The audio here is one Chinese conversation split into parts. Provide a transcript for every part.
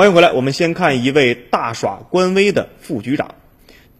欢迎回来，我们先看一位大耍官威的副局长。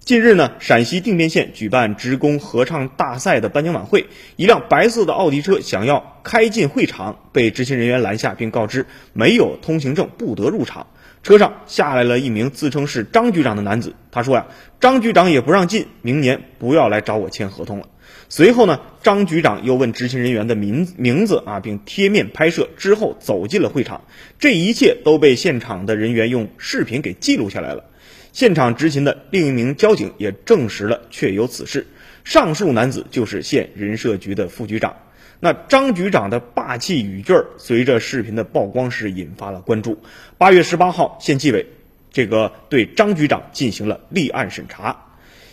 近日呢，陕西定边县举办职工合唱大赛的颁奖晚会，一辆白色的奥迪车想要开进会场，被执勤人员拦下，并告知没有通行证不得入场。车上下来了一名自称是张局长的男子，他说呀，张局长也不让进，明年不要来找我签合同了。随后呢，张局长又问执勤人员的名名字啊，并贴面拍摄，之后走进了会场。这一切都被现场的人员用视频给记录下来了。现场执勤的另一名交警也证实了确有此事，上述男子就是县人社局的副局长。那张局长的霸气语句儿，随着视频的曝光是引发了关注。八月十八号，县纪委这个对张局长进行了立案审查。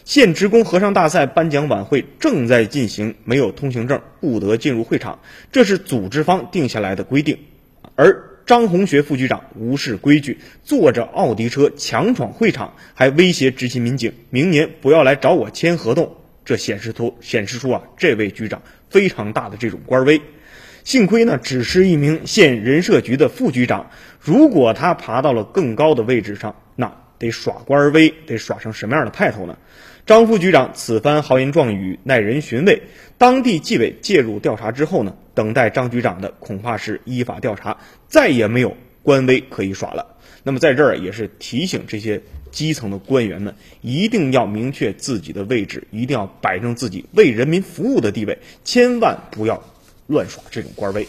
县职工合唱大赛颁奖晚会正在进行，没有通行证不得进入会场，这是组织方定下来的规定。而张红学副局长无视规矩，坐着奥迪车强闯会场，还威胁执勤民警明年不要来找我签合同。这显示出显示出啊，这位局长非常大的这种官威。幸亏呢，只是一名县人社局的副局长，如果他爬到了更高的位置上，得耍官威，得耍成什么样的派头呢？张副局长此番豪言壮语耐人寻味，当地纪委介入调查之后呢，等待张局长的恐怕是依法调查，再也没有官威可以耍了。那么在这儿也是提醒这些基层的官员们，一定要明确自己的位置，一定要摆正自己为人民服务的地位，千万不要乱耍这种官威。